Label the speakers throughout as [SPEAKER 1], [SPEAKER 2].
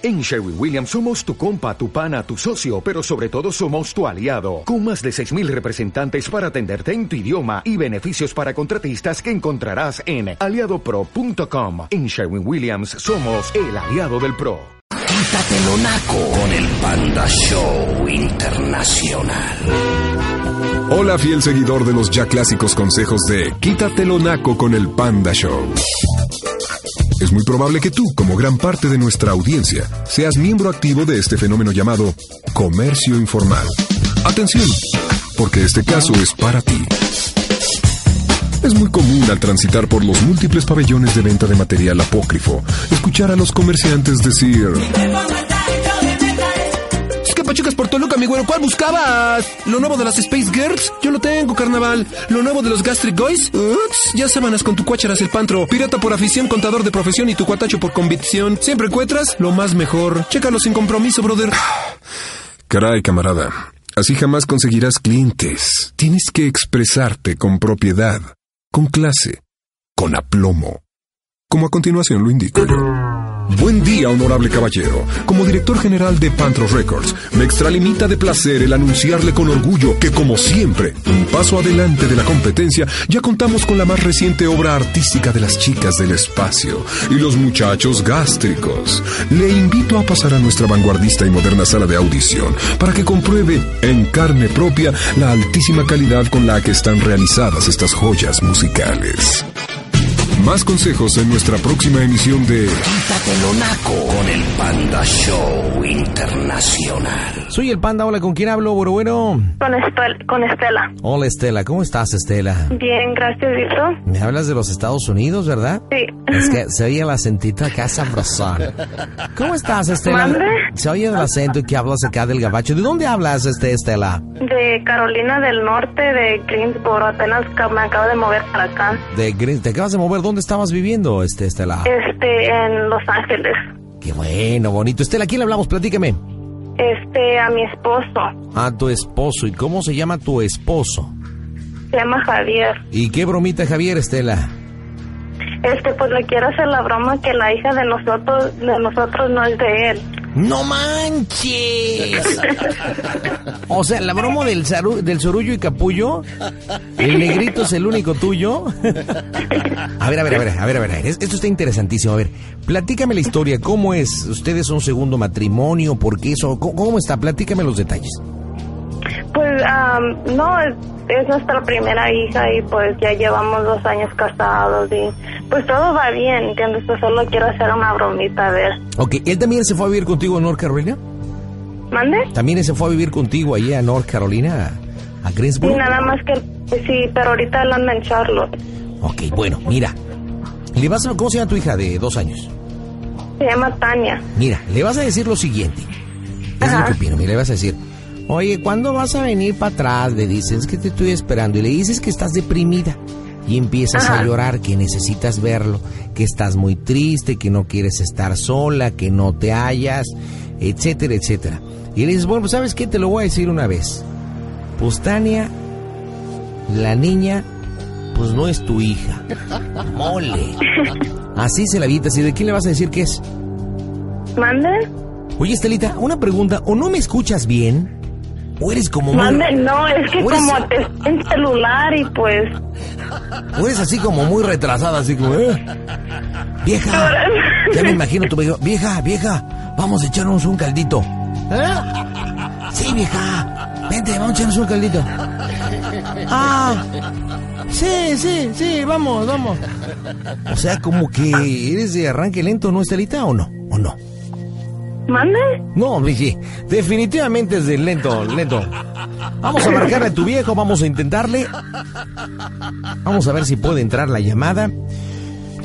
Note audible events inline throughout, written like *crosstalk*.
[SPEAKER 1] En Sherwin Williams somos tu compa, tu pana, tu socio, pero sobre todo somos tu aliado, con más de 6.000 representantes para atenderte en tu idioma y beneficios para contratistas que encontrarás en aliadopro.com. En Sherwin Williams somos el aliado del PRO.
[SPEAKER 2] Quítatelo naco con el Panda Show Internacional.
[SPEAKER 3] Hola fiel seguidor de los ya clásicos consejos de Quítatelo naco con el Panda Show. Es muy probable que tú, como gran parte de nuestra audiencia, seas miembro activo de este fenómeno llamado comercio informal. Atención, porque este caso es para ti. Es muy común al transitar por los múltiples pabellones de venta de material apócrifo, escuchar a los comerciantes decir...
[SPEAKER 4] Es que pachucas por Toluca, mi güero. ¿Cuál buscabas? ¿Lo nuevo de las Space Girls? Yo lo tengo, carnaval. ¿Lo nuevo de los Gastric Boys? Ups, ya sábanas con tu cuácharas el pantro. Pirata por afición, contador de profesión y tu cuatacho por convicción. Siempre encuentras lo más mejor. Chécalo sin compromiso, brother.
[SPEAKER 3] Caray, camarada. Así jamás conseguirás clientes. Tienes que expresarte con propiedad, con clase, con aplomo. Como a continuación lo indico. Buen día, honorable caballero. Como director general de Pantro Records, me extralimita de placer el anunciarle con orgullo que, como siempre, un paso adelante de la competencia, ya contamos con la más reciente obra artística de las chicas del espacio y los muchachos gástricos. Le invito a pasar a nuestra vanguardista y moderna sala de audición para que compruebe en carne propia la altísima calidad con la que están realizadas estas joyas musicales. Más consejos en nuestra próxima emisión de
[SPEAKER 2] Quítatelo naco con el Panda Show Internacional.
[SPEAKER 5] Soy el Panda, hola, ¿con quién hablo, bueno, bueno?
[SPEAKER 6] Con, Estel- con Estela.
[SPEAKER 5] Hola, Estela, ¿cómo estás, Estela?
[SPEAKER 6] Bien, gracias, ¿y tú?
[SPEAKER 5] Me hablas de los Estados Unidos, ¿verdad?
[SPEAKER 6] Sí.
[SPEAKER 5] Es que se oye el acentito acá sabrosón. ¿Cómo estás, Estela?
[SPEAKER 6] ¿Mande?
[SPEAKER 5] Se oye el acento que hablas acá del gabacho. ¿De dónde hablas, este, Estela?
[SPEAKER 6] De Carolina del Norte, de Greensboro. Apenas me acabo de mover para acá.
[SPEAKER 5] De Green- ¿Te acabas de mover? ¿Dónde estabas viviendo, este, Estela?
[SPEAKER 6] Este, en Los Ángeles.
[SPEAKER 5] Qué bueno, bonito. Estela, ¿a quién le hablamos? Platícame.
[SPEAKER 6] Este, a mi esposo.
[SPEAKER 5] A tu esposo. ¿Y cómo se llama tu esposo?
[SPEAKER 6] Se llama Javier.
[SPEAKER 5] ¿Y qué bromita, Javier, Estela?
[SPEAKER 6] Este, pues le quiero hacer la broma que la hija de nosotros, de nosotros no es de él.
[SPEAKER 5] ¡No manches! *laughs* O sea, la broma del, zaru- del sorullo y capullo, el negrito es el único tuyo. A ver, a ver, a ver, a ver, a ver, es- esto está interesantísimo. A ver, platícame la historia, ¿cómo es? ¿Ustedes son segundo matrimonio? ¿Por qué eso? ¿Cómo, cómo está? Platícame los detalles.
[SPEAKER 6] Pues, am, no, es, es nuestra primera hija y pues ya llevamos dos años casados y pues todo va bien, ¿entiendes? Pues solo quiero hacer una bromita, a ver.
[SPEAKER 5] Ok, ¿él también se fue a vivir contigo a North Carolina?
[SPEAKER 6] ¿Mande?
[SPEAKER 5] ¿También se fue a vivir contigo allí a North Carolina, a, a
[SPEAKER 6] Sí,
[SPEAKER 5] Greensboro?
[SPEAKER 6] nada más que, sí, pero ahorita él anda en Charlotte.
[SPEAKER 5] Ok, bueno, mira. Le vas a, ¿Cómo se llama tu hija de dos años?
[SPEAKER 6] Se llama Tania.
[SPEAKER 5] Mira, le vas a decir lo siguiente. Es lo
[SPEAKER 6] Ajá.
[SPEAKER 5] que opino. Mira, le vas a decir, oye, ¿cuándo vas a venir para atrás? Le dices que te estoy esperando. Y le dices que estás deprimida. Y empiezas a llorar, que necesitas verlo, que estás muy triste, que no quieres estar sola, que no te hallas, etcétera, etcétera. Y le dices, bueno, pues, ¿sabes qué? Te lo voy a decir una vez. Pues Tania, la niña, pues no es tu hija. *laughs* Mole. Así se la avientas. ¿Y de quién le vas a decir que es?
[SPEAKER 6] ¿Mande?
[SPEAKER 5] Oye, Estelita, una pregunta. ¿O no me escuchas bien? ¿O eres como muy...
[SPEAKER 6] Mande, no, es que
[SPEAKER 5] ¿O eres-
[SPEAKER 6] como te en celular y pues...
[SPEAKER 5] o eres así como muy retrasada, así como... ¿eh? Vieja, *laughs* ya me imagino tu vieja. Vieja, vieja, vamos a echarnos un caldito. ¿Eh? Sí, vieja. Vente, vamos a echarnos un caldito. Ah, sí, sí, sí, vamos, vamos. O sea, como que eres de arranque lento, ¿no, Estelita? ¿O no? ¿O no?
[SPEAKER 6] ¿Mande?
[SPEAKER 5] No, sí, definitivamente es de lento, lento. Vamos a marcarle a tu viejo, vamos a intentarle. Vamos a ver si puede entrar la llamada.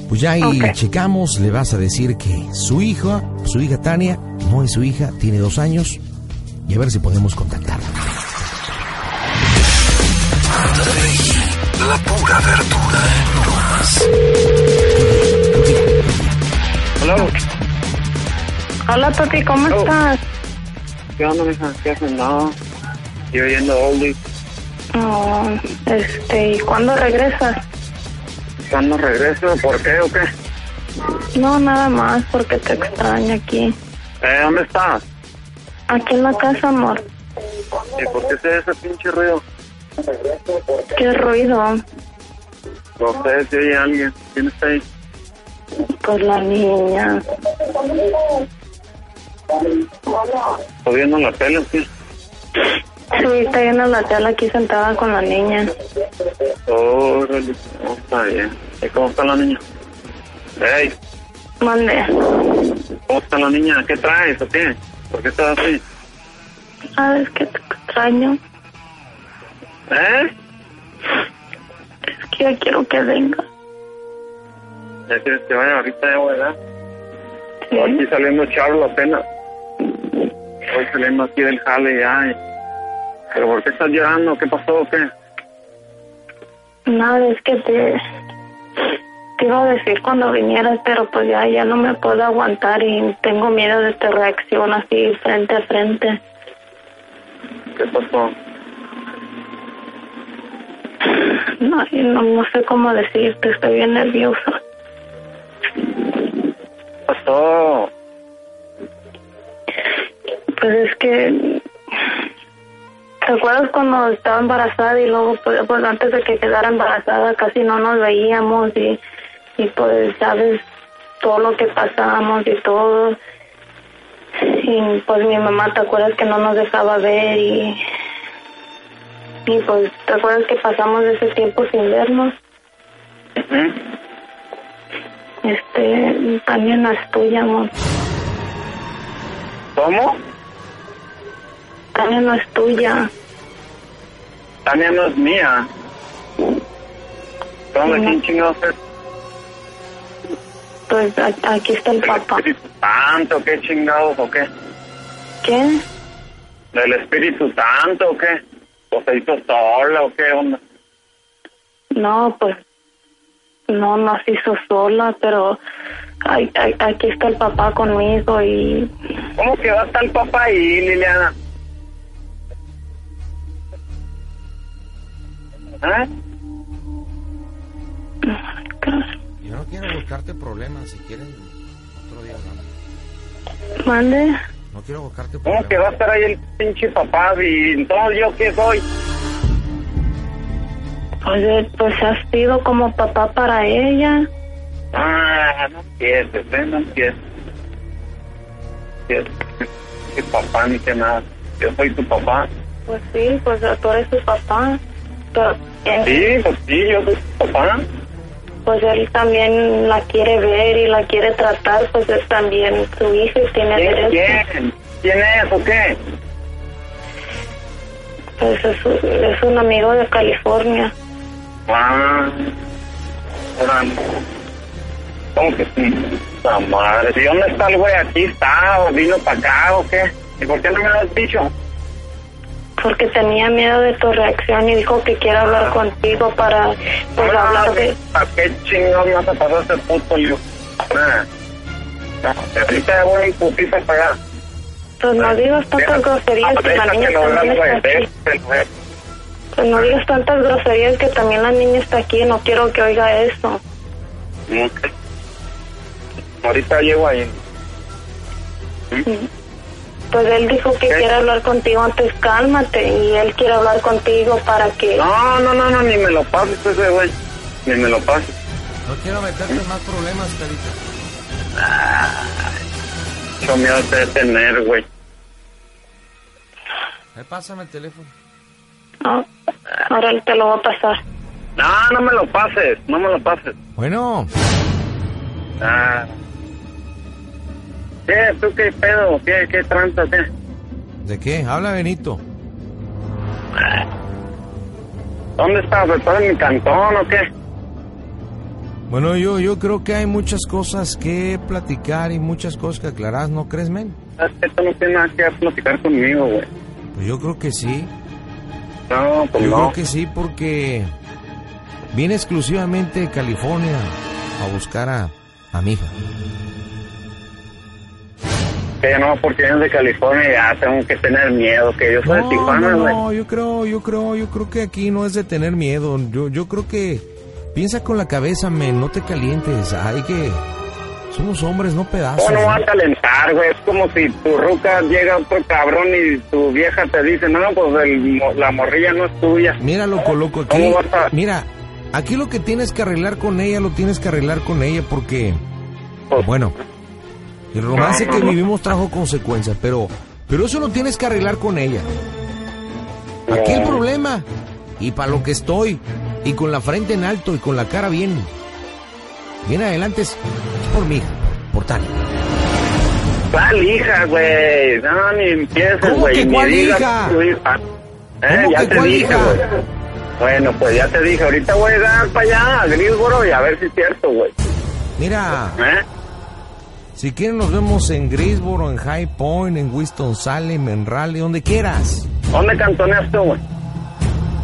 [SPEAKER 5] Pues ya ahí checamos, le vas a decir que su hija, su hija Tania, no es su hija, tiene dos años. Y a ver si podemos contactarla.
[SPEAKER 2] La pura verdura no más.
[SPEAKER 7] Hola,
[SPEAKER 6] Hola, Toti, ¿cómo
[SPEAKER 7] Oh.
[SPEAKER 6] estás?
[SPEAKER 7] ¿qué onda, mija? ¿Qué hacen? No, yo oyendo Oldie.
[SPEAKER 6] Oh, este, ¿y cuándo regresas?
[SPEAKER 7] ¿Cuándo regreso? ¿Por qué o qué?
[SPEAKER 6] No, nada más, porque te extraño aquí.
[SPEAKER 7] Eh, ¿dónde estás?
[SPEAKER 6] Aquí en la casa, amor.
[SPEAKER 7] ¿Y por qué se ve ese pinche ruido?
[SPEAKER 6] ¿Qué ruido?
[SPEAKER 7] No sé si hay alguien. ¿Quién está ahí?
[SPEAKER 6] Pues la niña.
[SPEAKER 7] ¿Está viendo la tele o qué?
[SPEAKER 6] Sí, está viendo la tela aquí sentada con la niña.
[SPEAKER 7] Órale, no, está bien. ¿Y cómo está la niña? Ey,
[SPEAKER 6] Mande.
[SPEAKER 7] ¿cómo está la niña? ¿Qué traes o qué? ¿Por qué estás así?
[SPEAKER 6] ¿Sabes qué te extraño?
[SPEAKER 7] ¿Eh?
[SPEAKER 6] Es que ya quiero que venga.
[SPEAKER 7] ¿Ya quieres que vaya ahorita ya, verdad?
[SPEAKER 6] Sí.
[SPEAKER 7] Aquí saliendo Charlo apenas. Voy saliendo aquí del jale ya. ¿Pero por qué estás llorando? ¿Qué pasó o qué?
[SPEAKER 6] Nada, es que te, te iba a decir cuando vinieras, pero pues ya, ya no me puedo aguantar y tengo miedo de tu reacción así frente a frente.
[SPEAKER 7] ¿Qué pasó?
[SPEAKER 6] No, no, no sé cómo decirte, estoy bien nerviosa.
[SPEAKER 7] ¿Qué pasó?
[SPEAKER 6] Pues es que... ¿Te acuerdas cuando estaba embarazada y luego, pues, antes de que quedara embarazada casi no nos veíamos y, y pues, sabes, todo lo que pasamos y todo. Y pues mi mamá, ¿te acuerdas que no nos dejaba ver y... Y pues, ¿te acuerdas que pasamos ese tiempo sin vernos? Este, también no es tuya, amor.
[SPEAKER 7] ¿Cómo?
[SPEAKER 6] Tania no es tuya.
[SPEAKER 7] Tania no es mía. ¿Dónde
[SPEAKER 6] No.
[SPEAKER 7] quién chingados es?
[SPEAKER 6] Pues aquí está el
[SPEAKER 7] ¿Del
[SPEAKER 6] papá.
[SPEAKER 7] Espíritu Santo? ¿Qué chingados o qué?
[SPEAKER 6] ¿Qué?
[SPEAKER 7] ¿Del Espíritu Santo o qué? ¿O se hizo sola o qué onda?
[SPEAKER 6] No, pues no nos hizo sola, pero ay- ay- aquí está el papá conmigo y
[SPEAKER 7] ¿Cómo que va a estar el papá ahí, Liliana? ¿Eh?
[SPEAKER 5] Yo no quiero buscarte problemas, si quieres, otro día hablamos.
[SPEAKER 6] mande.
[SPEAKER 5] No quiero buscarte
[SPEAKER 7] ¿Cómo que va a
[SPEAKER 5] problemas.
[SPEAKER 7] estar ahí el pinche papá? ¿Y entonces yo qué soy?
[SPEAKER 6] Pues, eh, pues has sido como papá para ella.
[SPEAKER 7] Ah, no empieces, ¿eh? No empieces. ¿Qué, qué papá ni qué nada? Yo soy tu papá.
[SPEAKER 6] Pues sí, pues tú eres su papá. Pero él,
[SPEAKER 7] Sí, pues sí, yo soy papá.
[SPEAKER 6] pues él también la quiere ver y la quiere tratar, pues es también su hija y tiene
[SPEAKER 7] ¿Quién,
[SPEAKER 6] derecho.
[SPEAKER 7] quién? ¿Quién es o qué?
[SPEAKER 6] Pues es, es un amigo de California.
[SPEAKER 7] Ah. ¿Cómo que sí? La madre. ¿Y dónde está el güey? ¿Aquí está? ¿O vino para acá o qué? ¿Y por qué no me lo has dicho?
[SPEAKER 6] Porque tenía miedo de tu reacción y dijo que quiere hablar contigo para pues,
[SPEAKER 7] Ah,
[SPEAKER 6] hablar de...
[SPEAKER 7] ¿A qué chingón me vas a pasar ese puto lío? Ah. No, ahorita ya voy para allá.
[SPEAKER 6] Pues no digas tantas groserías que la niña también está aquí.
[SPEAKER 7] güey.
[SPEAKER 6] Pues no digas tantas groserías que también la niña está aquí. No quiero que oiga eso.
[SPEAKER 7] Ahorita llego ahí.
[SPEAKER 6] Pues él dijo que
[SPEAKER 7] ¿Qué?
[SPEAKER 6] quiere hablar contigo antes. Cálmate. Y él quiere hablar contigo para que...
[SPEAKER 7] No, no, no, no, ni me lo pases ese güey. Ni me lo pases.
[SPEAKER 5] No quiero meterte en más problemas, Carita.
[SPEAKER 7] Mucho miedo te de tener, güey.
[SPEAKER 5] Eh, pásame el teléfono.
[SPEAKER 6] No, ahora él te lo va a pasar.
[SPEAKER 7] No, no me lo pases, no me lo pases.
[SPEAKER 5] Bueno,
[SPEAKER 7] Ah. ¿Qué? ¿Tú qué pedo? ¿Qué, qué tranza? ¿Qué?
[SPEAKER 5] ¿de qué? Habla Benito.
[SPEAKER 7] ¿Dónde estás? ¿Estás en mi cantón o qué?
[SPEAKER 5] Bueno, yo, yo creo que hay muchas cosas que platicar y muchas cosas que aclarar, ¿no crees, men?
[SPEAKER 7] Es que no tiene nada que platicar conmigo, güey.
[SPEAKER 5] Pues yo creo que sí.
[SPEAKER 7] No, pues
[SPEAKER 5] Yo
[SPEAKER 7] no.
[SPEAKER 5] creo que sí porque vine exclusivamente de California a buscar a, a mi hija.
[SPEAKER 7] Que no, porque es de California ya tengo que tener miedo. Que yo soy de Tijuana,
[SPEAKER 5] no, no, yo creo, yo creo, yo creo que aquí no es de tener miedo. Yo, yo creo que piensa con la cabeza, men, no te calientes. Hay que Somos hombres, no pedazos.
[SPEAKER 7] ¿Cómo no va
[SPEAKER 5] ¿no?
[SPEAKER 7] a calentar, güey? Es como si tu ruca llega otro cabrón y tu vieja te dice, no, pues el la morrilla no es tuya.
[SPEAKER 5] Mira, loco, loco, aquí.
[SPEAKER 7] ¿Cómo vas a-
[SPEAKER 5] Mira, aquí lo que tienes que arreglar con ella, lo tienes que arreglar con ella porque.
[SPEAKER 7] Pues,
[SPEAKER 5] Bueno, el romance que vivimos trajo consecuencias, pero. Pero eso lo tienes que arreglar con ella. Aquí el problema. Y para lo que estoy. Y con la frente en alto y con la cara bien. Bien adelante es, por mí, por Tania.
[SPEAKER 7] ¿Cuál hija, güey? No, ni empieces,
[SPEAKER 5] ¿Cómo
[SPEAKER 7] güey.
[SPEAKER 5] que
[SPEAKER 7] ni
[SPEAKER 5] cuál hija?
[SPEAKER 7] hija. Eh,
[SPEAKER 5] ¿Cómo
[SPEAKER 7] ya
[SPEAKER 5] que
[SPEAKER 7] te
[SPEAKER 5] cuál
[SPEAKER 7] dije,
[SPEAKER 5] hija?
[SPEAKER 7] Bueno, pues ya te dije, ahorita voy a dar para allá, a Grisboro, y a ver si es cierto, güey.
[SPEAKER 5] Mira,
[SPEAKER 7] ¿Eh?
[SPEAKER 5] Si quieren nos vemos en Greensboro, en High Point, en Winston-Salem, en Raleigh, donde quieras.
[SPEAKER 7] ¿Dónde cantoneas tú, güey?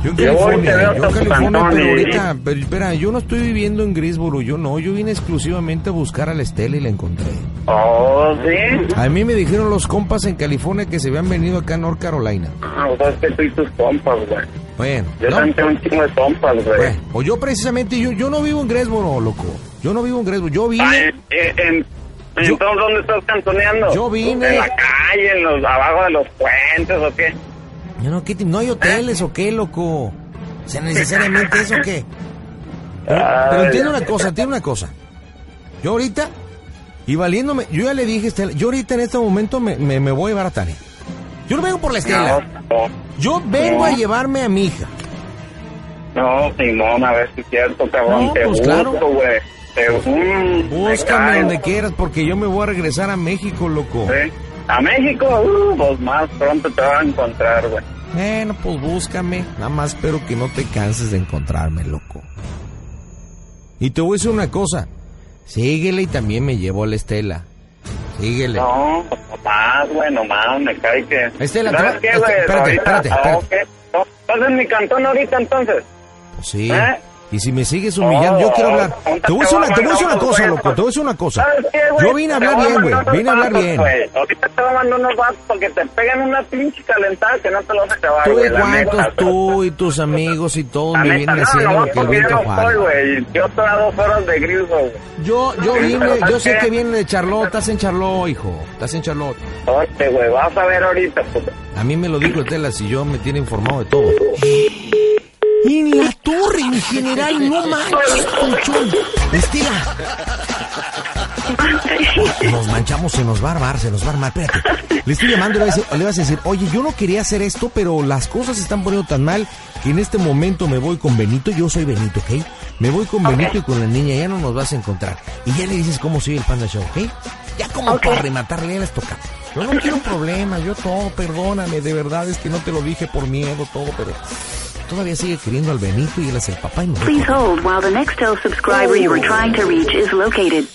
[SPEAKER 5] Yo en
[SPEAKER 7] Yo
[SPEAKER 5] California, yo en California, pero ahorita, pero espera, yo no estoy viviendo en Greensboro, yo no, yo vine exclusivamente a buscar a la Estela y la encontré.
[SPEAKER 7] Oh, ¿sí?
[SPEAKER 5] A mí me dijeron los compas en California que se habían venido acá a North Carolina.
[SPEAKER 7] Ah, o sea, es que tú y tus compas, güey.
[SPEAKER 5] Bueno,
[SPEAKER 7] Yo
[SPEAKER 5] no,
[SPEAKER 7] también tengo un chingo de compas, güey.
[SPEAKER 5] bueno, o yo precisamente, yo, yo no vivo en Greensboro, loco. Yo no vivo en Greensboro, yo
[SPEAKER 7] Ah,
[SPEAKER 5] vine...
[SPEAKER 7] en- en-
[SPEAKER 5] Yo-
[SPEAKER 7] entonces, ¿dónde estás cantoneando?
[SPEAKER 5] Yo vine-
[SPEAKER 7] ¿En la calle, en los, abajo de los puentes o qué?
[SPEAKER 5] Yo no, ¿qué ¿No hay hoteles o qué, loco? O sea, necesariamente eso o qué. *laughs* Pero, pero entiende una cosa, entiende una cosa. Yo ahorita, y valiéndome, yo ya le dije, Estela, yo ahorita en este momento me, me, me voy a llevar a Tania. Yo no vengo por la Estela. Yo vengo a llevarme a mi hija.
[SPEAKER 7] No, Simón, a ver si es cierto, cabrón.
[SPEAKER 5] No,
[SPEAKER 7] te
[SPEAKER 5] pues, claro.
[SPEAKER 7] güey. Te me
[SPEAKER 5] Búscame
[SPEAKER 7] cae.
[SPEAKER 5] donde quieras porque yo me voy a regresar a México, loco.
[SPEAKER 7] Sí. A México, uh, pues más pronto te van a encontrar, güey.
[SPEAKER 5] Bueno, pues búscame. Nada más espero que no te canses de encontrarme, loco. Y te voy a decir una cosa. Síguele y también me llevo a la Estela. Síguele.
[SPEAKER 7] No, pues nomás, güey, nomás, me cae que...
[SPEAKER 5] Estela,
[SPEAKER 7] ¿Sabes qué, güey?
[SPEAKER 5] espérate, espérate,
[SPEAKER 7] ah,
[SPEAKER 5] espérate.
[SPEAKER 7] No, ¿Estás en mi cantón ahorita, entonces?
[SPEAKER 5] Pues sí.
[SPEAKER 7] ¿Eh?
[SPEAKER 5] Y si me sigues humillando, yo quiero hablar. Te voy a decir una, te voy a decir una cosa, loco. Te voy a decir una cosa. Yo vine a
[SPEAKER 7] Te
[SPEAKER 5] hablar bien, güey. Vine a hablar bien.
[SPEAKER 7] Ahorita te voy a mandar unos vatos porque te pegan una pinche calentada que no te lo vas a acabar,
[SPEAKER 5] Tú y cuántos, tú y tus amigos y todos me vienen
[SPEAKER 7] no,
[SPEAKER 5] haciendo
[SPEAKER 7] no,
[SPEAKER 5] lo que el viento
[SPEAKER 7] güey. Yo a dos horas de Grilso, güey.
[SPEAKER 5] Yo, yo vine, yo
[SPEAKER 7] ¿sabes
[SPEAKER 5] sé que viene de Charlotte, estás en Charlotte, hijo, estás en Charlotte.
[SPEAKER 7] Oye, güey, vas a ver ahorita, puto.
[SPEAKER 5] A mí me lo dijo Estela, si yo me tiene informado de todo. En la torre, mi general, no manches, colchón. Estela. Nos manchamos, se nos va a armar, se nos va a armar. Espérate. Le estoy llamando y le vas a- a decir, oye, yo no quería hacer esto, pero las cosas se están poniendo tan mal que en este momento me voy con Benito. Yo soy Benito, ¿ok? Me voy con Benito y con la niña, ya no nos vas a encontrar. Y ya le dices cómo soy el Panda Show, ¿ok? Ya como
[SPEAKER 6] Ok.
[SPEAKER 5] para rematarle, ya les toca. Yo no quiero problemas, yo todo, perdóname, de verdad es que no te lo dije por miedo, todo, pero todavía sigue queriendo al Benito y él es el papá y no.
[SPEAKER 8] Please hold while the Nextel subscriber you were trying to reach is located.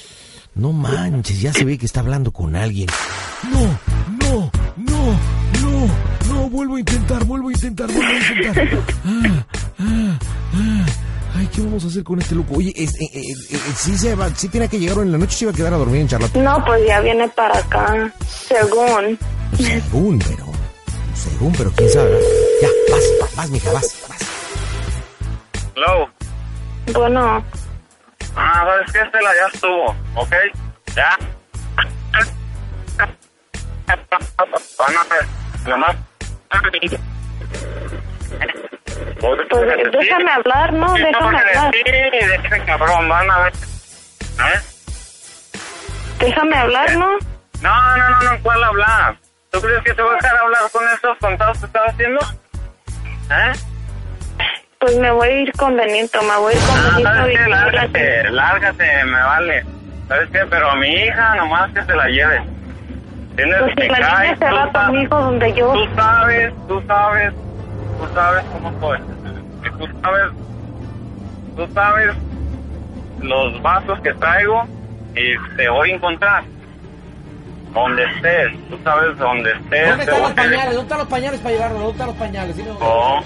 [SPEAKER 5] No manches, ya se ve que está hablando con alguien. No, no, no, no, no, vuelvo a intentar, vuelvo a intentar, vuelvo a intentar. Ah, ah, ah. Ay, ¿qué vamos a hacer con este loco? Oye, es- eh, eh, eh, sí se va, sí tiene que llegar en la noche, se iba a quedar a dormir en Charlotte.
[SPEAKER 6] No, pues ya viene para acá, según.
[SPEAKER 5] Según, pero, según, pero quién sabe. ¿verdad? Ya, vas, vas, mija, vas, vas.
[SPEAKER 7] Hello.
[SPEAKER 6] Bueno,
[SPEAKER 7] Ah, ¿sabes qué? Estela ya estuvo, ¿ok? Ya. Van a ver, nomás.
[SPEAKER 6] pues déjame hablar, ¿no? Déjame hablar.
[SPEAKER 7] Sí, cabrón, van a ver. ¿Eh?
[SPEAKER 6] Déjame hablar, ¿no?
[SPEAKER 7] No, no, no, no, ¿cuál hablar? ¿Tú crees que te voy a dejar hablar con esos contados que estás haciendo? ¿Eh?
[SPEAKER 6] Pues me voy a ir con Benito, me voy a ir con
[SPEAKER 7] Ah,
[SPEAKER 6] Benito
[SPEAKER 7] ¿sabes qué? Lárgate, lárgate, me vale. ¿Sabes qué? Pero a mi hija nomás que se la lleve. Tienes
[SPEAKER 6] Pues
[SPEAKER 7] que caer, tú
[SPEAKER 6] va
[SPEAKER 7] sa-
[SPEAKER 6] conmigo donde yo...
[SPEAKER 7] Tú sabes, tú sabes, tú sabes cómo soy. Tú sabes, tú sabes los vasos que traigo y te voy a encontrar. Donde estés, tú sabes dónde estés. te voy a-
[SPEAKER 5] ¿Dónde están los pañales para llevarlo? ¿Dónde están los pañales?
[SPEAKER 7] Oh,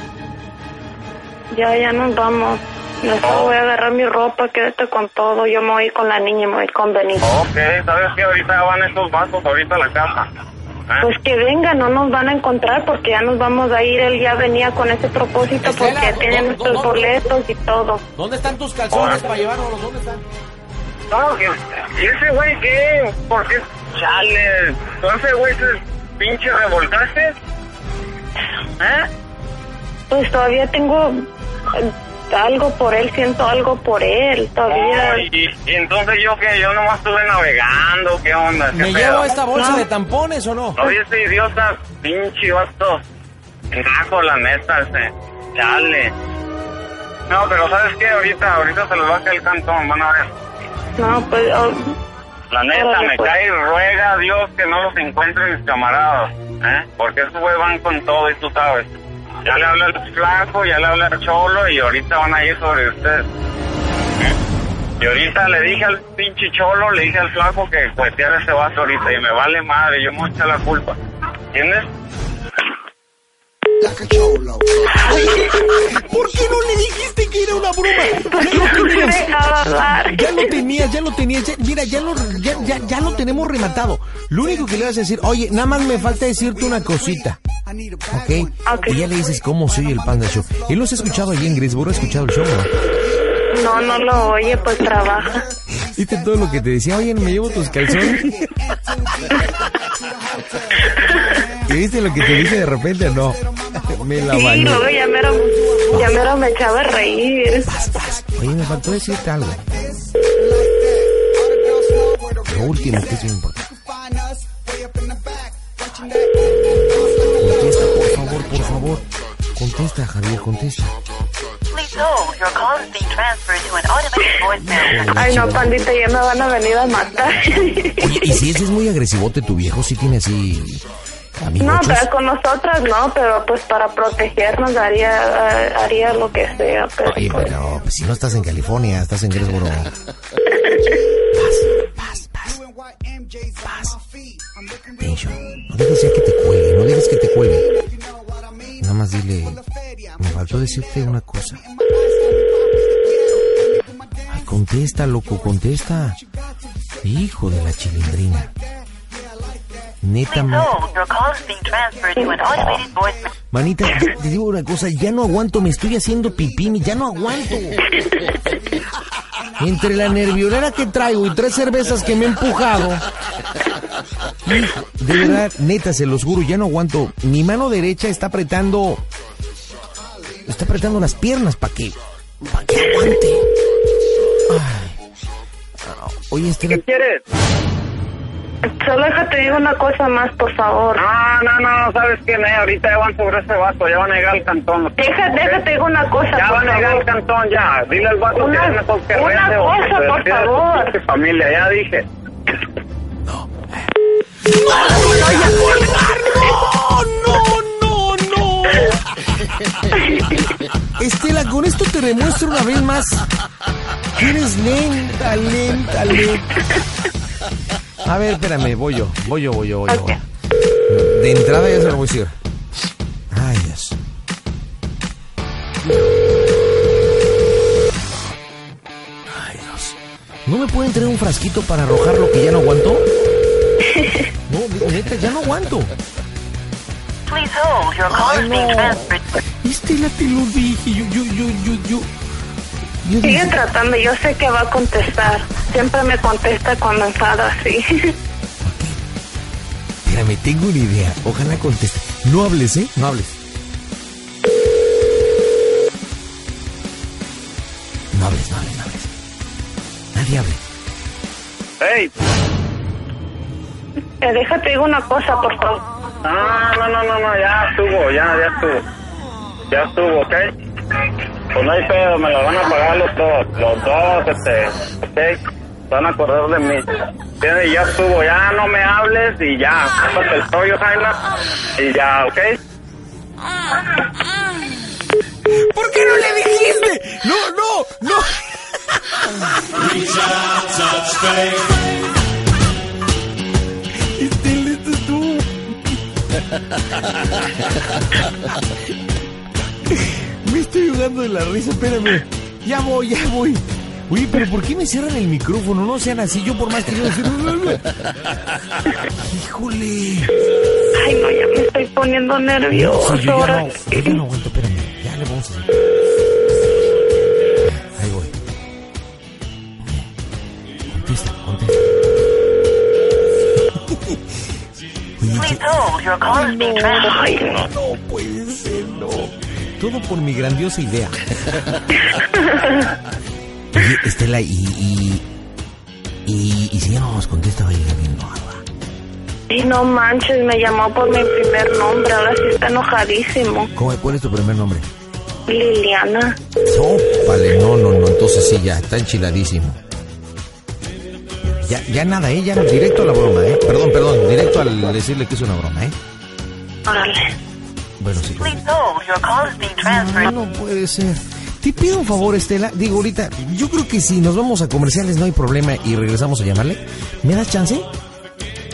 [SPEAKER 6] Ya, ya nos vamos. Mejor
[SPEAKER 7] Oh.
[SPEAKER 6] voy a agarrar mi ropa, quédate con todo. Yo me voy con la niña y me voy con Benito.
[SPEAKER 7] ok, ¿sabes qué? Ahorita van esos vasos, ahorita a la casa. ¿Eh?
[SPEAKER 6] Pues que vengan, no nos van a encontrar porque ya nos vamos a ir. Él ya venía con ese propósito
[SPEAKER 5] Estela,
[SPEAKER 6] porque tiene
[SPEAKER 5] ¿dónde-
[SPEAKER 6] nuestros
[SPEAKER 5] dónde-
[SPEAKER 6] boletos y todo.
[SPEAKER 5] ¿Dónde están tus calzones para llevárnoslos? ¿Dónde están?
[SPEAKER 7] No, que- ¿y ese güey qué? ¿Por qué? Chale. ¿Con ese güey pinche revolcaste? ¿Eh?
[SPEAKER 6] Pues todavía tengo eh, algo por él, siento algo por él, todavía.
[SPEAKER 7] Ay, y, y entonces yo que yo nomás estuve navegando, ¿qué onda? ¿Qué
[SPEAKER 5] ¿Me
[SPEAKER 7] pedo?
[SPEAKER 5] llevo esta bolsa de tampones o no?
[SPEAKER 7] Oye, ese idiota, pinche vato. Encajo, la neta, ese. Chale. No, pero ¿sabes qué? Ahorita, ahorita se les va a caer el cantón, van a ver.
[SPEAKER 6] No, pues, oh,
[SPEAKER 7] La neta, me
[SPEAKER 6] pues.
[SPEAKER 7] cae y ruega a Dios que no los encuentre mis camaradas, ¿eh? Porque esos güey van con todo y tú sabes. Ya le habla el flaco, ya le habla el cholo y ahorita van a ir sobre ustedes. ¿eh? Y ahorita le dije al pinche cholo, le dije al flaco que cueteara ese vaso ahorita y me vale madre, yo me voy a echar la culpa. ¿Entiendes?
[SPEAKER 5] ¿Por qué no le dijiste que era una broma? Ya lo *laughs* tenías. Ya lo tenías, ya lo tenías. ya- mira, ya lo, ya, ya, ya lo tenemos rematado. Lo único que le vas a decir, oye, nada más me falta decirte una cosita. ¿Ok?
[SPEAKER 6] Ok.
[SPEAKER 5] Y ya le dices cómo soy el Panda Show. Él los ha escuchado allí en Greensboro, ha escuchado el show, ¿no?
[SPEAKER 6] No, no lo oye, pues trabaja.
[SPEAKER 5] ¿Viste todo lo que te decía? Oye, me llevo tus calzones. *laughs* ¿Y viste lo que te dije de repente? No. *laughs* Me la
[SPEAKER 6] Sí,
[SPEAKER 5] bañé.
[SPEAKER 6] luego ya mero, ya mero me echaba a reír.
[SPEAKER 5] Oye, me faltó decirte algo. Lo último que es importante. Contesta, por favor, por favor. Contesta, Javier, contesta.
[SPEAKER 6] Ay, no, pandita, ya me van a venir a matar.
[SPEAKER 5] Oye, y si ese es muy agresivote tu viejo, si tiene así
[SPEAKER 6] No, pero con nosotras no, pero pues para protegernos haría, haría lo que sea. Pero
[SPEAKER 5] Oye,
[SPEAKER 6] pues,
[SPEAKER 5] pero pues, si no estás en California, estás en Greensboro. *laughs* Paz, paz, paz. Paz. Tension. No dejes ya que te cuelgue, no dejes que te cuelgue. Nada más dile, me faltó decirte una cosa. Ay, contesta, loco, contesta. Hijo de la chilindrina. Neta,
[SPEAKER 8] Please
[SPEAKER 5] ma-
[SPEAKER 8] hold. Your call is being transferred to an automated voicemail.
[SPEAKER 5] manita, te digo una cosa, ya no aguanto, me estoy haciendo pipí, ya no aguanto. *laughs* Entre la nerviolera que traigo y tres cervezas que me he empujado. Hijo, de verdad, neta, se los juro, ya no aguanto. Mi mano derecha está apretando. Está apretando las piernas para que. para que aguante. Ay. Ah, Oye, Estela,
[SPEAKER 7] ¿Qué quieres?
[SPEAKER 6] Solo déjate digo una cosa más, por favor.
[SPEAKER 7] No, no, no, ¿sabes qué? Ne? Ahorita ya van sobre ese vato, ya van a llegar al cantón.
[SPEAKER 6] Deja, déjate digo una cosa,
[SPEAKER 7] Ya
[SPEAKER 6] por
[SPEAKER 7] van a llegar al cantón, ya. Dile al vato
[SPEAKER 6] Una-
[SPEAKER 7] que mejor que
[SPEAKER 6] una cosa, por favor.
[SPEAKER 7] familia, ya dije.
[SPEAKER 5] ¡No, no, no! Estela, con esto te demuestro una vez más que eres lenta, lenta, lenta. A ver, espérame, voy yo, voy yo, voy yo, voy yo. De entrada ya se lo voy a decir. Ay, Dios. Ay, Dios. ¿No me pueden traer un frasquito para arrojar lo que ya no aguanto? *laughs* No, neta, ya no aguanto.
[SPEAKER 8] Please hold. Your call is being transferred.
[SPEAKER 5] Estela, te lo dije, yo, yo, yo, yo, yo.
[SPEAKER 6] Sigue tratando, yo sé que va a contestar. Siempre me contesta cuando enfada así.
[SPEAKER 5] espérame, tengo una idea. Ojalá conteste. No hables, ¿eh? No hables. No hables, no hables, no hables. Nadie hable.
[SPEAKER 7] ¡Ey!
[SPEAKER 6] Eh, déjate digo una cosa, por favor.
[SPEAKER 7] No, no, no, no, no, ya estuvo, ya, ya estuvo. Ya estuvo, ¿ok? Pues no hay pedo, me lo van a pagar los dos, los dos, este, ¿ok? Van a acordar de mí. Ya estuvo, ya no me hables y ya. El Jaina, y ya, ¿ok?
[SPEAKER 5] ¿Por qué no le dijiste? No, no, no. Estela, esto es tú. Me estoy jugando de la risa, espérame. Ya voy, ya voy. Oye, pero ¿por qué me cierran el micrófono? No sean así, yo por más que yo decir... Híjole.
[SPEAKER 6] Ay, no, ya me estoy poniendo nervioso.
[SPEAKER 5] Sí, yo, ya no,
[SPEAKER 6] eh,
[SPEAKER 5] yo ya no aguanto, espérame. Ya le vamos a... Ahí voy.
[SPEAKER 8] Contesta, contesta. *laughs*
[SPEAKER 6] Ay, no,
[SPEAKER 5] no puede ser, no. Todo por mi grandiosa idea. *laughs* Oye, Estela, y. y. y, y si ya no nos contesta, va a llegar bien enojada.
[SPEAKER 6] Y no manches, me llamó por mi primer nombre, ahora sí está enojadísimo.
[SPEAKER 5] ¿Cómo, ¿Cuál es tu primer nombre?
[SPEAKER 6] Liliana.
[SPEAKER 5] No, vale, no, no, no, entonces sí, ya, está enchiladísimo. Ya, ya nada, ¿eh? Ya no, directo a la broma, ¿eh? Perdón, perdón, directo al decirle que es una broma, ¿eh?
[SPEAKER 6] Órale.
[SPEAKER 5] Bueno, sí.
[SPEAKER 8] Transferred.
[SPEAKER 5] No puede ser. Te pido un favor, Estela. Digo, ahorita, yo creo que si nos vamos a comerciales no hay problema y regresamos a llamarle. ¿Me das chance?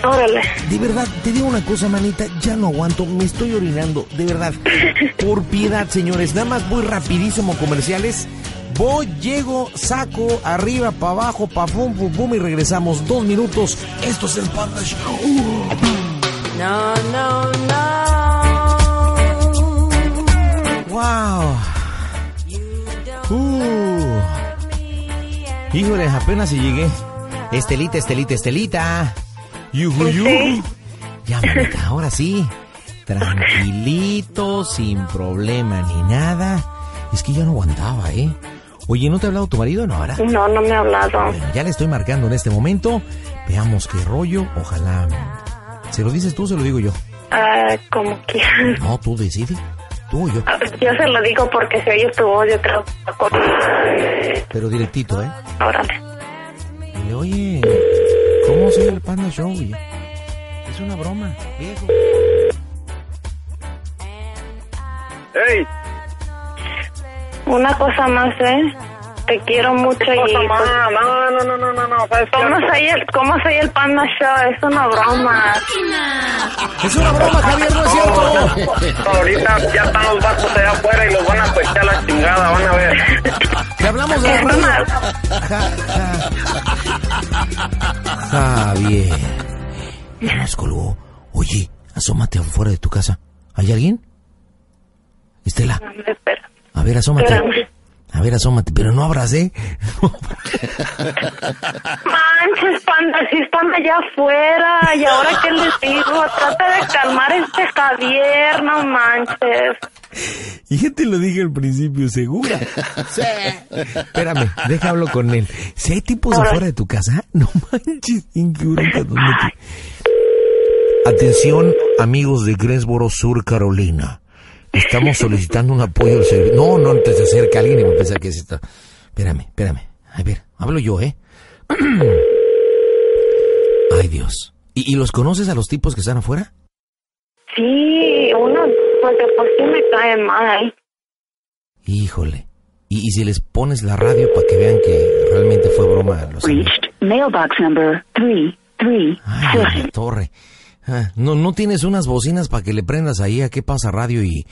[SPEAKER 6] Órale.
[SPEAKER 5] De verdad, te digo una cosa, manita, ya no aguanto, me estoy orinando, de verdad. *laughs* Por piedad, señores, nada más voy rapidísimo comerciales. Voy, llego, saco, arriba, para abajo, pa' pum, pum, pum, y regresamos. Dos minutos. Esto es el Panda Show.
[SPEAKER 9] No, no, no.
[SPEAKER 5] ¡Wow! Uh. Híjole, apenas si llegué. Estelita, Estelita, Estelita. Yuju, yuju. Ya, manita, ahora sí. Tranquilito, sin problema ni nada. Es que ya no aguantaba, ¿eh? Oye, ¿no te ha hablado tu marido? No, ahora.
[SPEAKER 6] No, no me ha hablado.
[SPEAKER 5] Bueno, ya le estoy marcando en este momento. Veamos qué rollo. Ojalá. ¿Se lo dices tú o se lo digo yo?
[SPEAKER 6] Ah, como quieras.
[SPEAKER 5] No, tú decides. Yo.
[SPEAKER 6] Se lo digo porque si oyes tu voz, yo creo
[SPEAKER 5] Pero directito, ¿eh?
[SPEAKER 6] Órale.
[SPEAKER 5] Dile, oye, ¿cómo soy el Panda Show? Yo, Es una broma, viejo.
[SPEAKER 7] ¡Ey!
[SPEAKER 6] Una cosa más, ¿eh? Te quiero mucho y... Pues,
[SPEAKER 7] no, no, no, no, no, no, ¿sabes qué?
[SPEAKER 6] ¿Cómo soy el, cómo soy el Panda Show? Es una broma.
[SPEAKER 5] Es una broma, Javier, no es cierto.
[SPEAKER 7] Ahorita ya están los vatos allá afuera y los van a pechear la chingada, van a ver.
[SPEAKER 5] Te hablamos de la Javier. Ya nos colgó. Oye, asómate afuera de tu casa. ¿Hay alguien? Estela,
[SPEAKER 6] Espera.
[SPEAKER 5] a ver, asómate. A ver, asómate, pero no abras, ¿eh?
[SPEAKER 6] Manches, panda, si están allá afuera. ¿Y ahora qué les digo? Trata de calmar a este Javier, no manches.
[SPEAKER 5] Y ya te lo dije al principio, segura. Sí. Espérame, deja hablo con él. Si hay tipos
[SPEAKER 6] Ahora.
[SPEAKER 5] afuera de tu casa, *laughs* no manches, ¿en qué bronca, dónde te- Atención, amigos de Greensboro, Sur Carolina. Estamos solicitando un apoyo al servicio. No, no te se acerca alguien y a pensar que es esta. Espérame, espérame. A ver, hablo yo, ¿eh? *clears throat* Ay, Dios. ¿Y, y los conoces a los tipos que están afuera?
[SPEAKER 6] Sí, uno, de por sí me cae mal.
[SPEAKER 5] Híjole. ¿Y, y si les pones la radio para que vean que realmente fue broma? Los
[SPEAKER 10] Reached mailbox number three three
[SPEAKER 5] Ay, la torre. Ah, no, no tienes unas bocinas para que le prendas ahí a qué pasa radio y,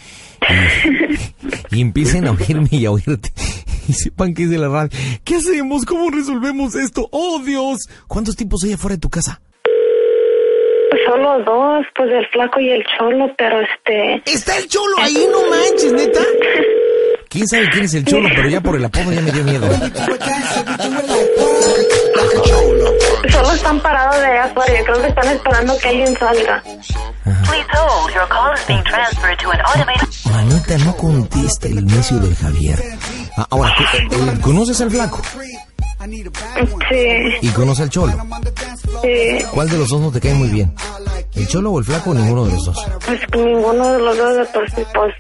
[SPEAKER 5] y, y empiecen a oírme y a oírte *laughs* y sepan que es de la radio. ¿Qué hacemos? ¿Cómo resolvemos esto? ¡Oh, Dios! ¿Cuántos tipos hay afuera de tu casa?
[SPEAKER 6] Solo dos, pues el flaco y el cholo, pero este...
[SPEAKER 5] ¡Está el cholo ahí! ¡No manches, neta! ¿Quién sabe quién es el cholo? Pero ya por el apodo ya me dio miedo.
[SPEAKER 6] Solo están parados de allá afuera. Yo creo que están esperando que alguien salga.
[SPEAKER 8] Please hold. Your call is being transferred to an automated.
[SPEAKER 5] Manita, no contesta el inicio del Javier. Ah, ahora, ¿tú, eh, ¿conoces al flaco?
[SPEAKER 6] Sí,
[SPEAKER 5] ¿Y conoces al cholo?
[SPEAKER 6] sí.
[SPEAKER 5] ¿Cuál de los dos no te cae muy bien? ¿El cholo o el flaco o ninguno de los dos?
[SPEAKER 6] Pues que ninguno de los dos de por sí, pues...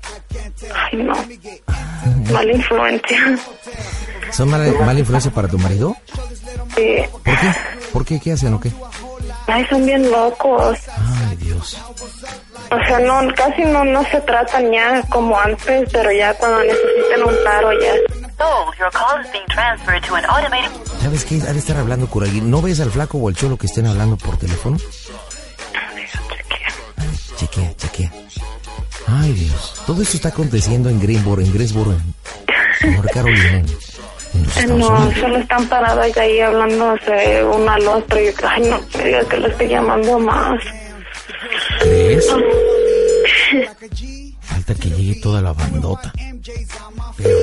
[SPEAKER 6] Ay, no. Mala influencia.
[SPEAKER 5] ¿Son mala, mala influencia para tu marido?
[SPEAKER 6] Sí.
[SPEAKER 5] ¿Por qué? ¿Por qué? ¿Qué hacen o qué?
[SPEAKER 6] Ay, son bien locos.
[SPEAKER 5] Ay, Dios.
[SPEAKER 6] O sea, no, casi no, no se tratan ya como antes, pero ya cuando necesitan un paro ya.
[SPEAKER 8] Hold. Your call is being transferred to an automated.
[SPEAKER 5] ¿Sabes qué? Ha de estar hablando con alguien. ¿No ves al flaco o al cholo que estén hablando por teléfono? Ay, chequea, chequea. Ay, Dios. Todo esto está aconteciendo en Greenboro, en Greensboro, en North Carolina,
[SPEAKER 6] No, solo están parados ahí hablándose uno al otro. Y yo, ay, no, me digas que lo estoy llamando más.
[SPEAKER 5] ¿Crees? Falta que llegue toda la bandota. Pero,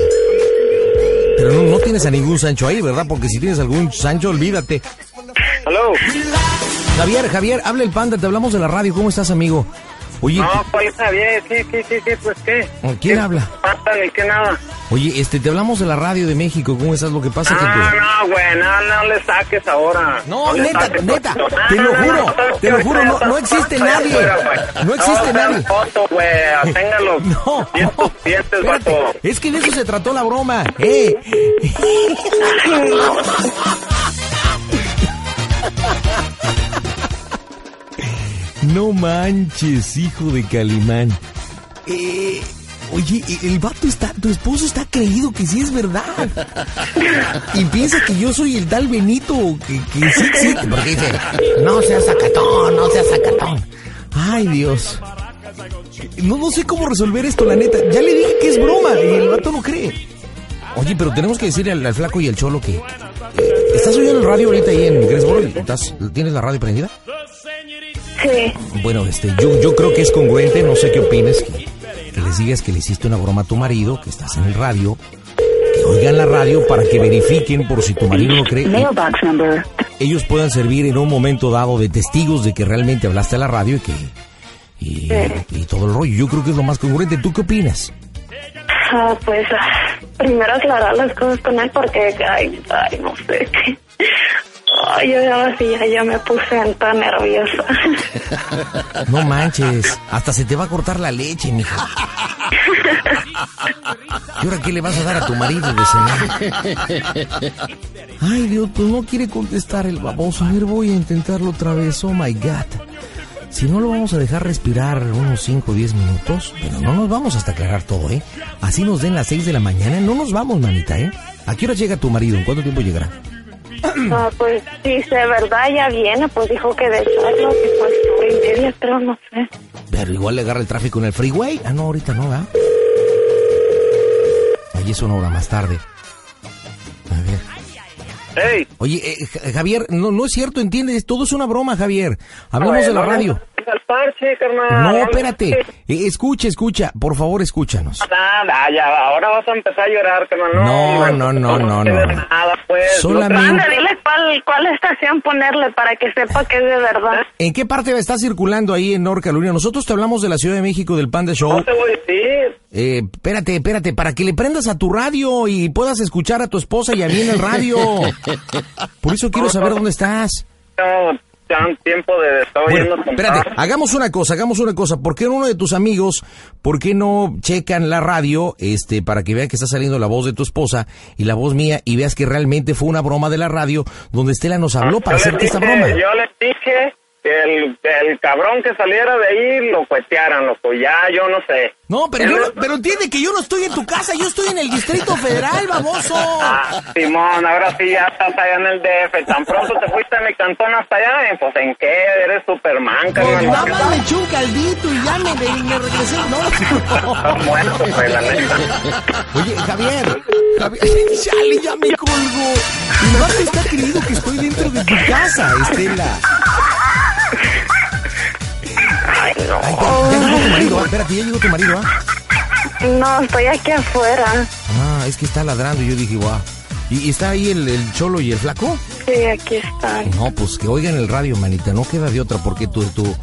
[SPEAKER 5] pero no, no tienes a ningún Sancho ahí, ¿verdad? Porque si tienes algún Sancho, olvídate.
[SPEAKER 7] Hello.
[SPEAKER 5] Javier, Javier, habla el panda, te hablamos de la radio. ¿Cómo estás, amigo? Oye,
[SPEAKER 7] No, ¿cuál está bien? Sí, sí, sí, sí, pues qué.
[SPEAKER 5] ¿quién habla?
[SPEAKER 7] Pasa ni que nada.
[SPEAKER 5] Oye, este, te hablamos de la radio de México. ¿Cómo estás? Lo que pasa.
[SPEAKER 7] Ah,
[SPEAKER 5] pues,
[SPEAKER 7] no, güey, no, no le saques ahora.
[SPEAKER 5] No, neta,
[SPEAKER 7] saques
[SPEAKER 5] neta, te
[SPEAKER 7] No,
[SPEAKER 5] lo
[SPEAKER 7] no,
[SPEAKER 5] juro,
[SPEAKER 7] no,
[SPEAKER 5] te lo juro, no- no existe
[SPEAKER 7] no,
[SPEAKER 5] nadie. No existe nadie.
[SPEAKER 7] foto, güey, téngalo. *laughs*
[SPEAKER 5] No,
[SPEAKER 7] dientes, vato.
[SPEAKER 5] es que de eso se trató la broma. ¡Eh! *laughs* No manches, hijo de Calimán. Eh, oye, el vato está, tu esposo está creído que sí es verdad. Y piensa que yo soy el tal Benito, que, que sí existe. Porque dice, no seas sacatón, no seas sacatón. Ay, Dios. No, no sé cómo resolver esto, la neta. Ya le dije que es broma y el vato no cree. Oye, pero tenemos que decirle al, al flaco y al cholo que... eh, ¿Estás oyendo el radio ahorita ahí en Greensboro? ¿Estás, ¿Tienes la radio prendida?
[SPEAKER 6] Sí.
[SPEAKER 5] Bueno, este, yo, yo creo que es congruente, no sé qué opines, que, que les digas que le hiciste una broma a tu marido, que estás en el radio, que oigan la radio para que verifiquen por si tu marido no cree.
[SPEAKER 10] Mailbox number.
[SPEAKER 5] ellos puedan servir en un momento dado de testigos de que realmente hablaste a la radio y que... Y, y todo el rollo. Yo creo que es lo más congruente. ¿Tú qué opinas?
[SPEAKER 6] Ah, pues ah, primero aclarar las cosas con él porque, ay, ay no sé yo ya, sí, ya, ya me puse tan nerviosa.
[SPEAKER 5] No manches, hasta se te va a cortar la leche, mija. ¿Y ahora qué le vas a dar a tu marido de cenar? Ay, Dios, pues no quiere contestar el baboso. A ver, voy a intentarlo otra vez. Oh my God. Si no lo vamos a dejar respirar unos 5 o 10 minutos, pero no nos vamos hasta aclarar todo, ¿eh? Así nos den las 6 de la mañana, no nos vamos, manita, ¿eh? ¿A qué hora llega tu marido? ¿En cuánto tiempo llegará?
[SPEAKER 6] Ah, pues si de verdad ya viene, pues dijo que de echarlo, que pues hora y media, pero no sé.
[SPEAKER 5] Pero igual le agarra el tráfico en el freeway. Ah, no, ahorita no, ¿verdad? Ahí es una hora más tarde. A ver.
[SPEAKER 7] Ey,
[SPEAKER 5] Oye, eh, Ja- Javier, no, no es cierto, entiendes, todo es una broma, Javier. Hablamos de la radio.
[SPEAKER 7] Al parche, carnal.
[SPEAKER 5] No, espérate. Eh, escucha, escucha, por favor, escúchanos.
[SPEAKER 7] Nada, ya, ahora vas a empezar a llorar, carnal. No,
[SPEAKER 5] No, no, no, no,
[SPEAKER 7] tienes
[SPEAKER 5] no.
[SPEAKER 7] Nada, pues.
[SPEAKER 5] Solamente-
[SPEAKER 6] dile cuál, cuál estación ponerle para que sepa que es de verdad.
[SPEAKER 5] ¿En qué parte está circulando ahí en North Carolina? Nosotros te hablamos de la Ciudad de México del Panda Show.
[SPEAKER 7] No te voy a decir.
[SPEAKER 5] Eh, espérate, espérate, para que le prendas a tu radio y puedas escuchar a tu esposa y a mí en el radio. *laughs* Por eso quiero saber dónde estás.
[SPEAKER 7] No, tiempo de estar
[SPEAKER 5] Bueno, espérate, hagamos una cosa, hagamos una cosa. ¿Por qué uno de tus amigos, por qué no checan la radio, este, para que vean que está saliendo la voz de tu esposa y la voz mía y veas que realmente fue una broma de la radio donde Estela nos habló para
[SPEAKER 7] Yo les
[SPEAKER 5] hacerte esta broma?
[SPEAKER 7] Yo les dije que el, el cabrón que saliera de ahí lo cuetearan, loco. Ya, yo no sé.
[SPEAKER 5] No, pero, yo no- pero entiende que yo no estoy en tu casa, yo estoy en el Distrito Federal, baboso.
[SPEAKER 7] Ah, Simón, ahora sí ya estás allá en el DF. Tan pronto te fuiste a mi cantón hasta allá, eh, pues ¿en qué? Eres Superman,
[SPEAKER 5] Pues
[SPEAKER 7] carnal.
[SPEAKER 5] nada más me eché un caldito y ya me, me- me regresé. No,
[SPEAKER 7] Estás muerto, pues, la neta.
[SPEAKER 5] Oye, Javier, Javier, *laughs* chale, ya me colgó. El vato está creído que estoy dentro de tu casa, Estela.
[SPEAKER 6] Ay, no.
[SPEAKER 5] Ay, ya, ya llegó tu marido, ah, espérate, ya llegó tu marido, ah.
[SPEAKER 6] No, estoy aquí afuera.
[SPEAKER 5] Ah, es que está ladrando y yo dije, guau. ¿Y, y está ahí el, el cholo y el flaco?
[SPEAKER 6] Sí, aquí están.
[SPEAKER 5] No, pues que oigan el radio, manita, no queda de otra porque tu, tu, tu-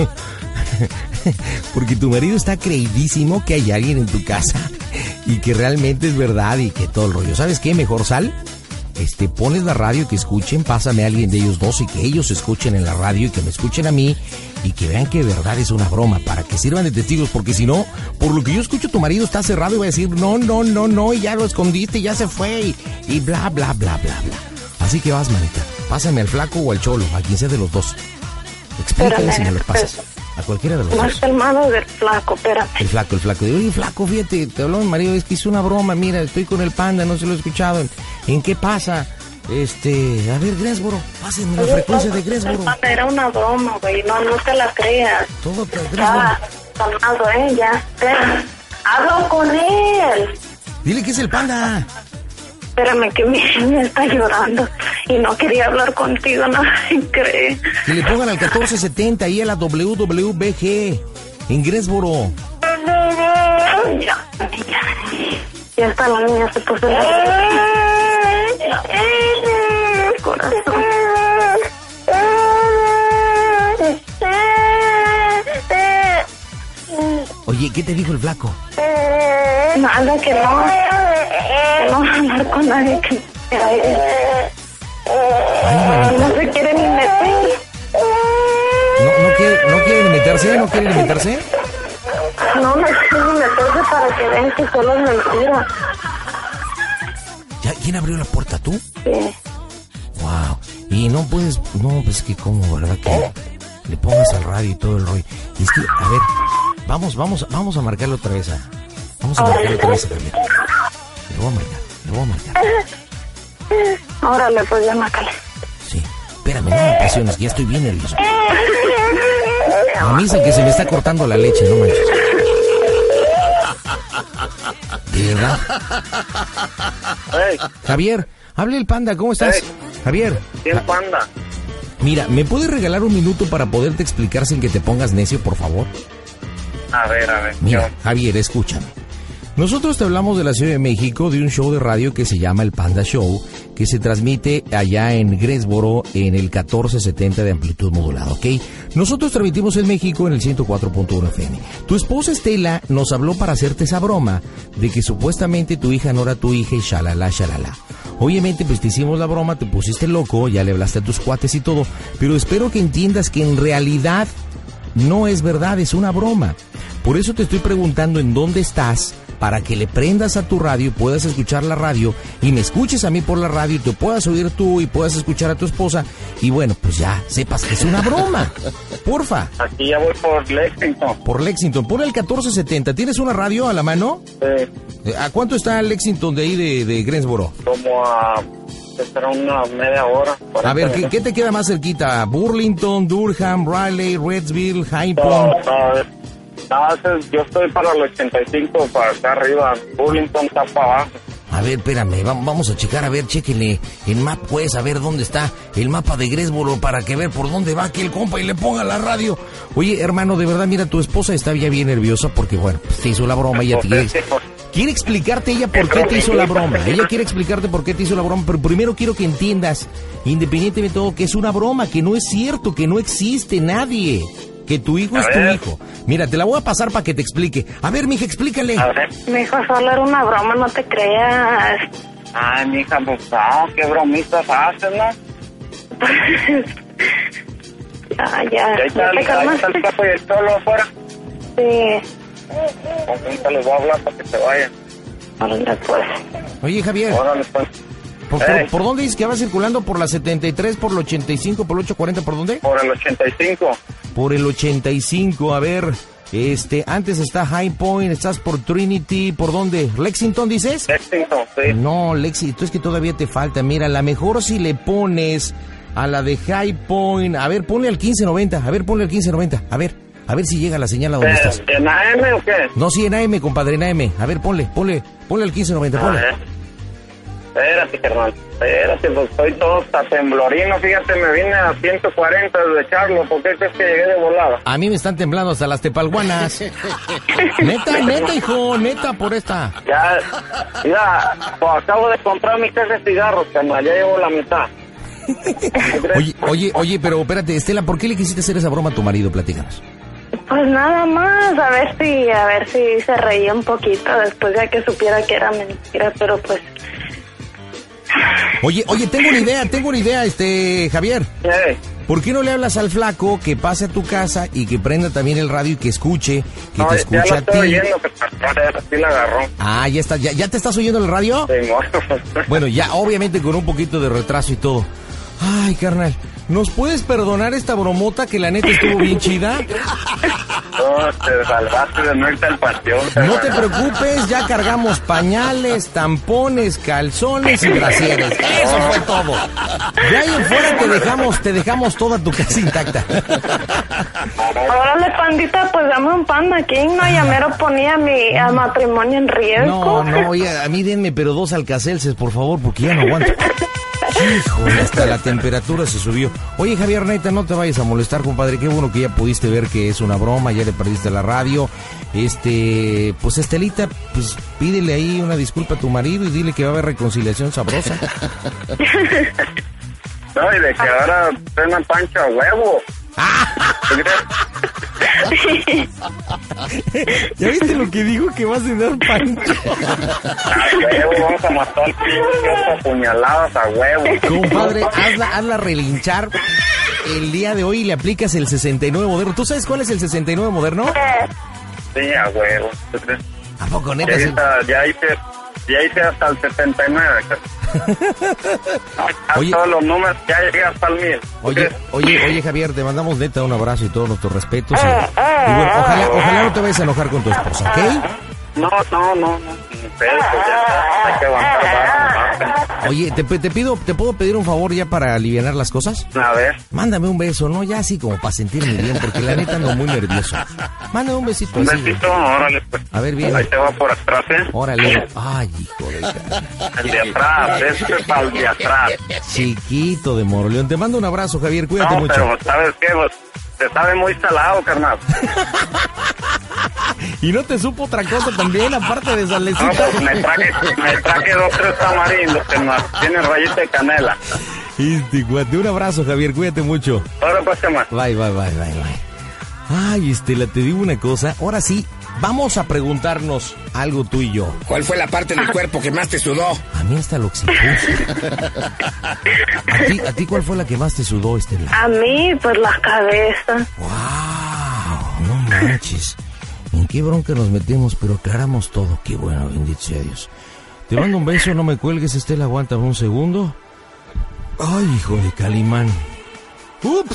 [SPEAKER 5] *laughs* porque tu marido está creidísimo que hay alguien en tu casa y que realmente es verdad y que todo el rollo. ¿Sabes qué? Mejor sal, este, pones la radio que escuchen, pásame a alguien de ellos dos y que ellos escuchen en la radio y que me escuchen a mí y que vean que de verdad es una broma para que sirvan de testigos porque si no, por lo que yo escucho tu marido está cerrado y va a decir no, no, no, no y ya lo escondiste, ya se fue y, y bla, bla, bla, bla, bla. Así que vas, manita, pásame al flaco o al cholo, a quien sea de los dos. Explícale si me lo pasas. A cualquiera de los
[SPEAKER 6] Más
[SPEAKER 5] dos.
[SPEAKER 6] del flaco, espérame.
[SPEAKER 5] El flaco, el flaco. Oye, flaco, fíjate, te habló mi marido, es que hizo una broma, mira, estoy con el panda, no se lo he escuchado. ¿En, en qué pasa? Este, a ver, Gresboro, pásenme la
[SPEAKER 6] Oye,
[SPEAKER 5] frecuencia de Gresboro.
[SPEAKER 6] Era una broma, güey. No, no te la creas.
[SPEAKER 5] Todo te Gresboro.
[SPEAKER 6] calmado, ¿eh? Ya, espera. Hablo con él.
[SPEAKER 5] Dile que es el panda.
[SPEAKER 6] Espérame, que mi niña está llorando y no quería hablar contigo, no se cree.
[SPEAKER 5] Que le pongan al 1470 y a la WWBG en Gresboro.
[SPEAKER 6] Ya, ya. Ya está la niña, se puso la...
[SPEAKER 5] Oye, ¿qué te dijo el flaco?
[SPEAKER 6] Nada, que no. Que no va a hablar con nadie que
[SPEAKER 5] Ay,
[SPEAKER 6] no se quiere ni meter.
[SPEAKER 5] No, no, quiere, ¿No quiere ni meterse? ¿No quiere ni meterse?
[SPEAKER 6] No, no quiere meterse para que vean que solo es mentira.
[SPEAKER 5] ¿Ya, ¿Quién abrió la puerta? ¿Tú?
[SPEAKER 6] Sí.
[SPEAKER 5] Y no puedes... No, pues que cómo, ¿verdad? Que le pongas al radio y todo el rollo. Y es que, a ver, vamos, vamos, vamos a marcarlo otra vez. A, vamos a marcarlo otra vez a Javier. Le voy a marcar, le voy a marcar.
[SPEAKER 6] Órale, pues ya mácale.
[SPEAKER 5] Sí. Espérame, no me apasiones, que ya estoy bien nervioso. A mí es el que se me está cortando la leche, no manches. ¿De verdad?
[SPEAKER 7] Hey,
[SPEAKER 5] Javier, hable el panda, ¿cómo estás?
[SPEAKER 7] Hey.
[SPEAKER 5] Javier,
[SPEAKER 7] ¿quién panda?
[SPEAKER 5] mira, ¿me puedes regalar un minuto para poderte explicar sin que te pongas necio, por favor?
[SPEAKER 7] A ver, a ver.
[SPEAKER 5] Mira,
[SPEAKER 7] yo-
[SPEAKER 5] Javier, escúchame. Nosotros te hablamos de la Ciudad de México, de un show de radio que se llama El Panda Show, que se transmite allá en Greensboro en el 1470 de amplitud modulada, ¿ok? Nosotros transmitimos en México en el 104.1 FM. Tu esposa Estela nos habló para hacerte esa broma de que supuestamente tu hija no era tu hija y shalala, shalala. Obviamente, pues te hicimos la broma, te pusiste loco, ya le hablaste a tus cuates y todo, pero espero que entiendas que en realidad no es verdad, es una broma. Por eso te estoy preguntando en dónde estás para que le prendas a tu radio y puedas escuchar la radio y me escuches a mí por la radio y te puedas oír tú y puedas escuchar a tu esposa y bueno, pues ya sepas que es una broma. *laughs* Porfa,
[SPEAKER 7] Aquí ya voy por Lexington.
[SPEAKER 5] por Lexington, pon el 1470. ¿Tienes una radio a la mano?
[SPEAKER 7] Eh,
[SPEAKER 5] ¿A cuánto está Lexington de ahí de, de Greensboro?
[SPEAKER 7] como a... Será una media hora.
[SPEAKER 5] A ver, ¿qué,
[SPEAKER 7] 40
[SPEAKER 5] qué te queda más cerquita? Burlington, Durham, Raleigh, Redsville, High
[SPEAKER 7] No,
[SPEAKER 5] Point.
[SPEAKER 7] no, no, es- yo estoy para el 85, para acá arriba. Burlington está para abajo.
[SPEAKER 5] A ver, espérame, va- vamos a checar, a ver, chéquenle el map, pues, a ver dónde está el mapa de Gresboro para que ver por dónde va aquel compa y le ponga la radio. Oye, hermano, de verdad, mira, tu esposa está ya bien nerviosa porque, bueno, pues, te hizo la broma, ella te quiere, quiere explicarte ella por qué te hizo la broma. Ella quiere explicarte por qué te hizo la broma, pero primero quiero que entiendas, independientemente de todo, que es una broma, que no es cierto, que no existe nadie. Que tu hijo
[SPEAKER 7] A
[SPEAKER 5] es tu hijo. Mira, te la voy a pasar para que te explique. A ver, mija, explícale.
[SPEAKER 7] A ver.
[SPEAKER 6] Mi hijo solo era una broma, no te creas.
[SPEAKER 7] Ay, mija, pues no, qué bromistas hacen, ¿no? *laughs*
[SPEAKER 6] Ya, ya.
[SPEAKER 7] Y ahí está,
[SPEAKER 6] ¿Ya
[SPEAKER 7] el-
[SPEAKER 6] te
[SPEAKER 7] ahí está el capo y el cholo afuera.
[SPEAKER 6] Sí.
[SPEAKER 7] Ahorita les voy a hablar para que se vayan.
[SPEAKER 6] Órale, pues.
[SPEAKER 5] Oye, Javier.
[SPEAKER 7] Órale, pues.
[SPEAKER 5] ¿Por, por, dónde dices que va circulando? ¿Por la 73, por el 85, por el 840? ¿Por dónde?
[SPEAKER 7] Por el 85.
[SPEAKER 5] Por el 85, a ver. Este, antes está High Point, estás por Trinity, ¿por dónde? ¿Lexington dices?
[SPEAKER 7] Lexington, sí.
[SPEAKER 5] No, Lexington, es que todavía te falta. Mira, la mejor si le pones a la de High Point. A ver, ponle al 1590, a ver, ponle al 1590, a ver, a ver si llega la señal a donde
[SPEAKER 7] Eh,
[SPEAKER 5] estás.
[SPEAKER 7] ¿En AM o qué?
[SPEAKER 5] No, sí, en AM, compadre, en AM. A ver, ponle, ponle, ponle al 1590,
[SPEAKER 7] A
[SPEAKER 5] ponle.
[SPEAKER 7] Espérate, carnal. Espérate, pues estoy todo hasta temblorino. Fíjate, me vine a 140 de Charlo. ¿Por qué crees que llegué de volada?
[SPEAKER 5] A mí me están temblando hasta las tepalguanas. *laughs* neta, neta, hijo, neta, por esta.
[SPEAKER 7] Ya, mira, pues acabo de comprar mi caja de cigarros, carnal. Ya llevo la mitad. *laughs*
[SPEAKER 5] Oye, oye, oye, pero espérate, Estela, ¿por qué le quisiste hacer esa broma a tu marido? Platícanos.
[SPEAKER 6] Pues nada más, a ver si, a ver si se reía un poquito después de que supiera que era mentira, pero pues,
[SPEAKER 5] Oye, oye, tengo una idea, tengo una idea, este, Javier.
[SPEAKER 7] Eh,
[SPEAKER 5] ¿Por qué no le hablas al flaco que pase a tu casa y que prenda también el radio y que escuche, que
[SPEAKER 7] no,
[SPEAKER 5] te
[SPEAKER 7] ya
[SPEAKER 5] escuche a ti?
[SPEAKER 7] oyendo, agarró.
[SPEAKER 5] Ah, ya está, ya, ya te estás oyendo el radio.
[SPEAKER 7] Sí. *laughs*
[SPEAKER 5] Bueno, ya obviamente con un poquito de retraso y todo. Ay, carnal, ¿nos puedes perdonar esta bromota que la neta estuvo bien chida?
[SPEAKER 7] No, te salvaste de no irte al panteón.
[SPEAKER 5] No te preocupes, ya cargamos pañales, tampones, calzones y brasieres. Eso fue todo. De ahí en fuera te dejamos, te dejamos toda tu casa intacta.
[SPEAKER 6] órale pandita, pues dame un panda king, no, ya mero ponía mi a matrimonio en
[SPEAKER 5] No,
[SPEAKER 6] riesgo.
[SPEAKER 5] no, oye, a mí denme pero dos alcacelces, por favor, porque ya no aguanto. Híjole, *laughs* hasta la temperatura se subió. Oye, Javier, neta, no te vayas a molestar, compadre. Qué bueno que ya pudiste ver que es una broma, ya le perdiste la radio. Este, pues Estelita, pues pídele ahí una disculpa a tu marido y dile que va a haber reconciliación sabrosa. *laughs*
[SPEAKER 7] No, y de que ahora una pancha a huevo. *laughs* *laughs*
[SPEAKER 5] ¿Ya viste lo que dijo que va a cenar Pancho?
[SPEAKER 7] A huevo, vamos a matar a puñaladas a huevo.
[SPEAKER 5] Compadre, hazla, hazla relinchar el día de hoy y le aplicas el 69 moderno. ¿Tú sabes cuál es el 69 moderno?
[SPEAKER 7] Sí, a huevo.
[SPEAKER 5] ¿A poco, neta?
[SPEAKER 7] Ya hice, ya hice hasta el 79. *laughs* A
[SPEAKER 5] Oye.
[SPEAKER 7] todos los números, ya llegué hasta el 1000.
[SPEAKER 5] Oye, oye, oye, Javier, te mandamos neta un abrazo y todos nuestros respetos. Y, y bueno, ojalá, ojalá no te vayas a enojar con tu esposa, ¿ok?
[SPEAKER 7] No, no, no, no. ni pedo, pues ya hay que aguantar
[SPEAKER 5] Oye, te, te pido, ¿te puedo pedir un favor ya para aliviar las cosas?
[SPEAKER 7] A ver.
[SPEAKER 5] Mándame un beso, ¿no? Ya así como para sentirme bien, porque la neta ando muy nervioso. Mándame un besito
[SPEAKER 7] Un besito, órale, pues.
[SPEAKER 5] A ver, bien.
[SPEAKER 7] Ahí te va por atrás, ¿eh?
[SPEAKER 5] Órale. Ay, hijo de...
[SPEAKER 7] El de atrás, ese es para el de atrás.
[SPEAKER 5] Chiquito de Moroleón. Te mando un abrazo, Javier. Cuídate
[SPEAKER 7] No,
[SPEAKER 5] mucho.
[SPEAKER 7] pero ¿sabes qué? Pues, te sabe muy salado, carnal. *laughs*
[SPEAKER 5] Y no te supo otra cosa también, aparte de
[SPEAKER 7] No,
[SPEAKER 5] salecita.
[SPEAKER 7] pues me traje, me traje dos, tres tamarindos que nos tienen rayita de canela.
[SPEAKER 5] Este, cuate, un abrazo, Javier. Cuídate mucho.
[SPEAKER 7] Ahora pues, ¿qué más?
[SPEAKER 5] Bye, bye, bye, bye, bye. Ay, Estela, te digo una cosa. Ahora sí, vamos a preguntarnos algo tú y yo.
[SPEAKER 2] ¿Cuál fue la parte del cuerpo que más te sudó?
[SPEAKER 5] A mí hasta lo oxipuse. ¿A ti, ¿A ti cuál fue la que más te sudó, Estela?
[SPEAKER 6] A mí, pues la cabeza.
[SPEAKER 5] ¡Wow! No manches. ¿En qué bronca nos metemos? Pero aclaramos todo. Qué bueno, bendito sea Dios. Te mando un beso, no me cuelgues, Estela. Aguántame un segundo. Ay, hijo de Calimán. Ups.